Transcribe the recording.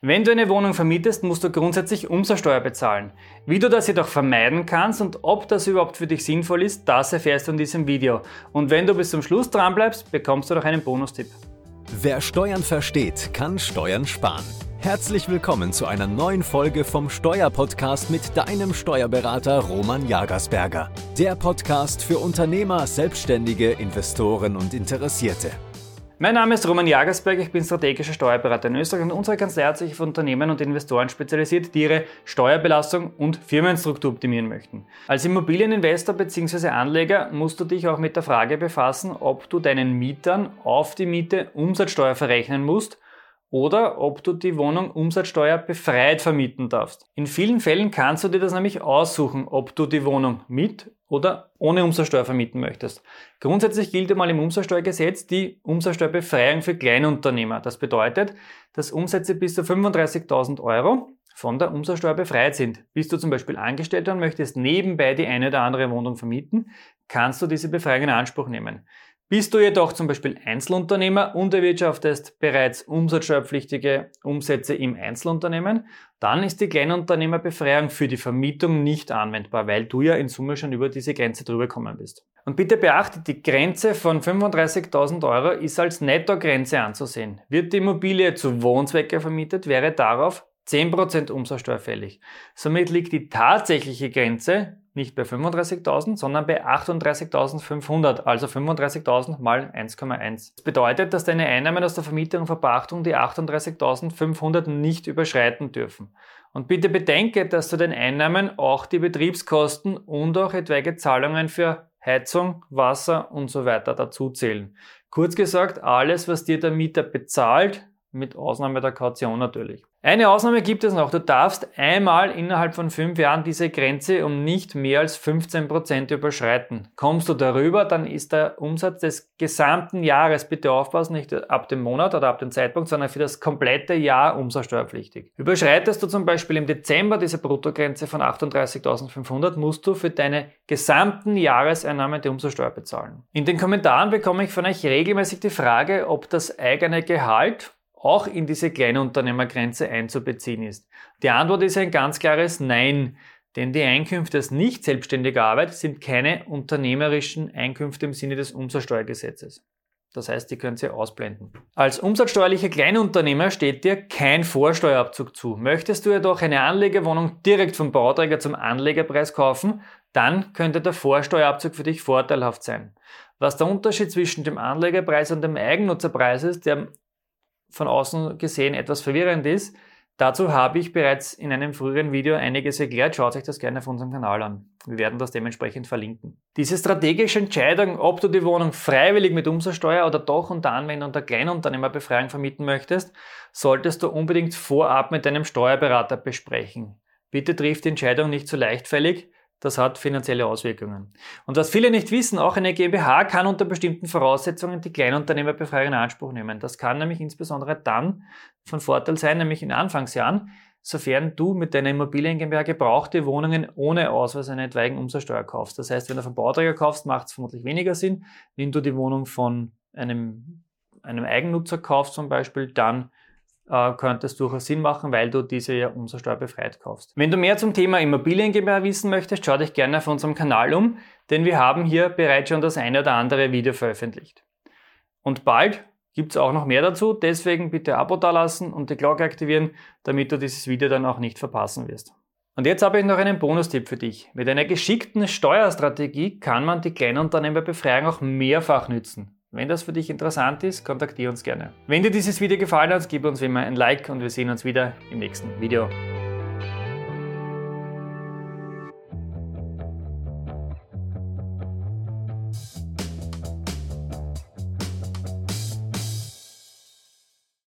Wenn du eine Wohnung vermietest, musst du grundsätzlich Umsatzsteuer bezahlen. Wie du das jedoch vermeiden kannst und ob das überhaupt für dich sinnvoll ist, das erfährst du in diesem Video. Und wenn du bis zum Schluss dran bleibst, bekommst du noch einen Bonustipp. Wer Steuern versteht, kann Steuern sparen. Herzlich willkommen zu einer neuen Folge vom Steuerpodcast mit deinem Steuerberater Roman Jagersberger. Der Podcast für Unternehmer, Selbstständige, Investoren und Interessierte. Mein Name ist Roman Jagersberg, ich bin strategischer Steuerberater in Österreich und unsere Kanzlei hat sich auf Unternehmen und Investoren spezialisiert, die ihre Steuerbelastung und Firmenstruktur optimieren möchten. Als Immobilieninvestor bzw. Anleger musst du dich auch mit der Frage befassen, ob du deinen Mietern auf die Miete Umsatzsteuer verrechnen musst oder ob du die Wohnung Umsatzsteuer befreit vermieten darfst. In vielen Fällen kannst du dir das nämlich aussuchen, ob du die Wohnung mit oder ohne Umsatzsteuer vermieten möchtest. Grundsätzlich gilt einmal im Umsatzsteuergesetz die Umsatzsteuerbefreiung für Kleinunternehmer. Das bedeutet, dass Umsätze bis zu 35.000 Euro von der Umsatzsteuer befreit sind. Bist du zum Beispiel Angestellter und möchtest nebenbei die eine oder andere Wohnung vermieten, kannst du diese Befreiung in Anspruch nehmen. Bist du jedoch zum Beispiel Einzelunternehmer und erwirtschaftest bereits umsatzsteuerpflichtige Umsätze im Einzelunternehmen, dann ist die Kleinunternehmerbefreiung für die Vermietung nicht anwendbar, weil du ja in Summe schon über diese Grenze drüber gekommen bist. Und bitte beachte, die Grenze von 35.000 Euro ist als Nettogrenze anzusehen. Wird die Immobilie zu Wohnzwecke vermietet, wäre darauf 10% Umsatzsteuer fällig. Somit liegt die tatsächliche Grenze nicht bei 35.000, sondern bei 38.500, also 35.000 mal 1,1. Das bedeutet, dass deine Einnahmen aus der Vermietung und Verpachtung die 38.500 nicht überschreiten dürfen. Und bitte bedenke, dass zu den Einnahmen auch die Betriebskosten und auch etwaige Zahlungen für Heizung, Wasser und so weiter dazu zählen. Kurz gesagt, alles, was dir der Mieter bezahlt, mit Ausnahme der Kaution natürlich. Eine Ausnahme gibt es noch. Du darfst einmal innerhalb von fünf Jahren diese Grenze um nicht mehr als 15% überschreiten. Kommst du darüber, dann ist der Umsatz des gesamten Jahres, bitte aufpassen, nicht ab dem Monat oder ab dem Zeitpunkt, sondern für das komplette Jahr umsatzsteuerpflichtig. Überschreitest du zum Beispiel im Dezember diese Bruttogrenze von 38.500, musst du für deine gesamten Jahreseinnahmen die Umsatzsteuer bezahlen. In den Kommentaren bekomme ich von euch regelmäßig die Frage, ob das eigene Gehalt auch in diese Kleinunternehmergrenze einzubeziehen ist? Die Antwort ist ein ganz klares Nein, denn die Einkünfte aus nicht selbstständiger Arbeit sind keine unternehmerischen Einkünfte im Sinne des Umsatzsteuergesetzes. Das heißt, die könnt ihr ausblenden. Als umsatzsteuerlicher Kleinunternehmer steht dir kein Vorsteuerabzug zu. Möchtest du jedoch eine Anlegerwohnung direkt vom Bauträger zum Anlegerpreis kaufen, dann könnte der Vorsteuerabzug für dich vorteilhaft sein. Was der Unterschied zwischen dem Anlegerpreis und dem Eigennutzerpreis ist, der von außen gesehen etwas verwirrend ist. Dazu habe ich bereits in einem früheren Video einiges erklärt. Schaut euch das gerne auf unserem Kanal an. Wir werden das dementsprechend verlinken. Diese strategische Entscheidung, ob du die Wohnung freiwillig mit Umsatzsteuer oder doch unter Anwendung der Kleinunternehmerbefreiung vermieten möchtest, solltest du unbedingt vorab mit deinem Steuerberater besprechen. Bitte triff die Entscheidung nicht zu leichtfällig, das hat finanzielle Auswirkungen. Und was viele nicht wissen, auch eine GmbH kann unter bestimmten Voraussetzungen die Kleinunternehmerbefreiung in Anspruch nehmen. Das kann nämlich insbesondere dann von Vorteil sein, nämlich in Anfangsjahren, sofern du mit deiner Immobilien GmbH gebrauchte Wohnungen ohne Ausweis einer etwaigen Umsatzsteuer kaufst. Das heißt, wenn du vom Bauträger kaufst, macht es vermutlich weniger Sinn. Wenn du die Wohnung von einem, einem Eigennutzer kaufst zum Beispiel, dann äh, könnte es durchaus Sinn machen, weil du diese ja umsatzsteuerbefreit kaufst. Wenn du mehr zum Thema Immobilien GmbH wissen möchtest, schau dich gerne auf unserem Kanal um, denn wir haben hier bereits schon das eine oder andere Video veröffentlicht. Und bald gibt es auch noch mehr dazu, deswegen bitte Abo dalassen und die Glocke aktivieren, damit du dieses Video dann auch nicht verpassen wirst. Und jetzt habe ich noch einen Bonustipp für dich. Mit einer geschickten Steuerstrategie kann man die Kleinunternehmerbefreiung auch mehrfach nützen. Wenn das für dich interessant ist, kontaktiere uns gerne. Wenn dir dieses Video gefallen hat, gib uns wie immer ein Like und wir sehen uns wieder im nächsten Video.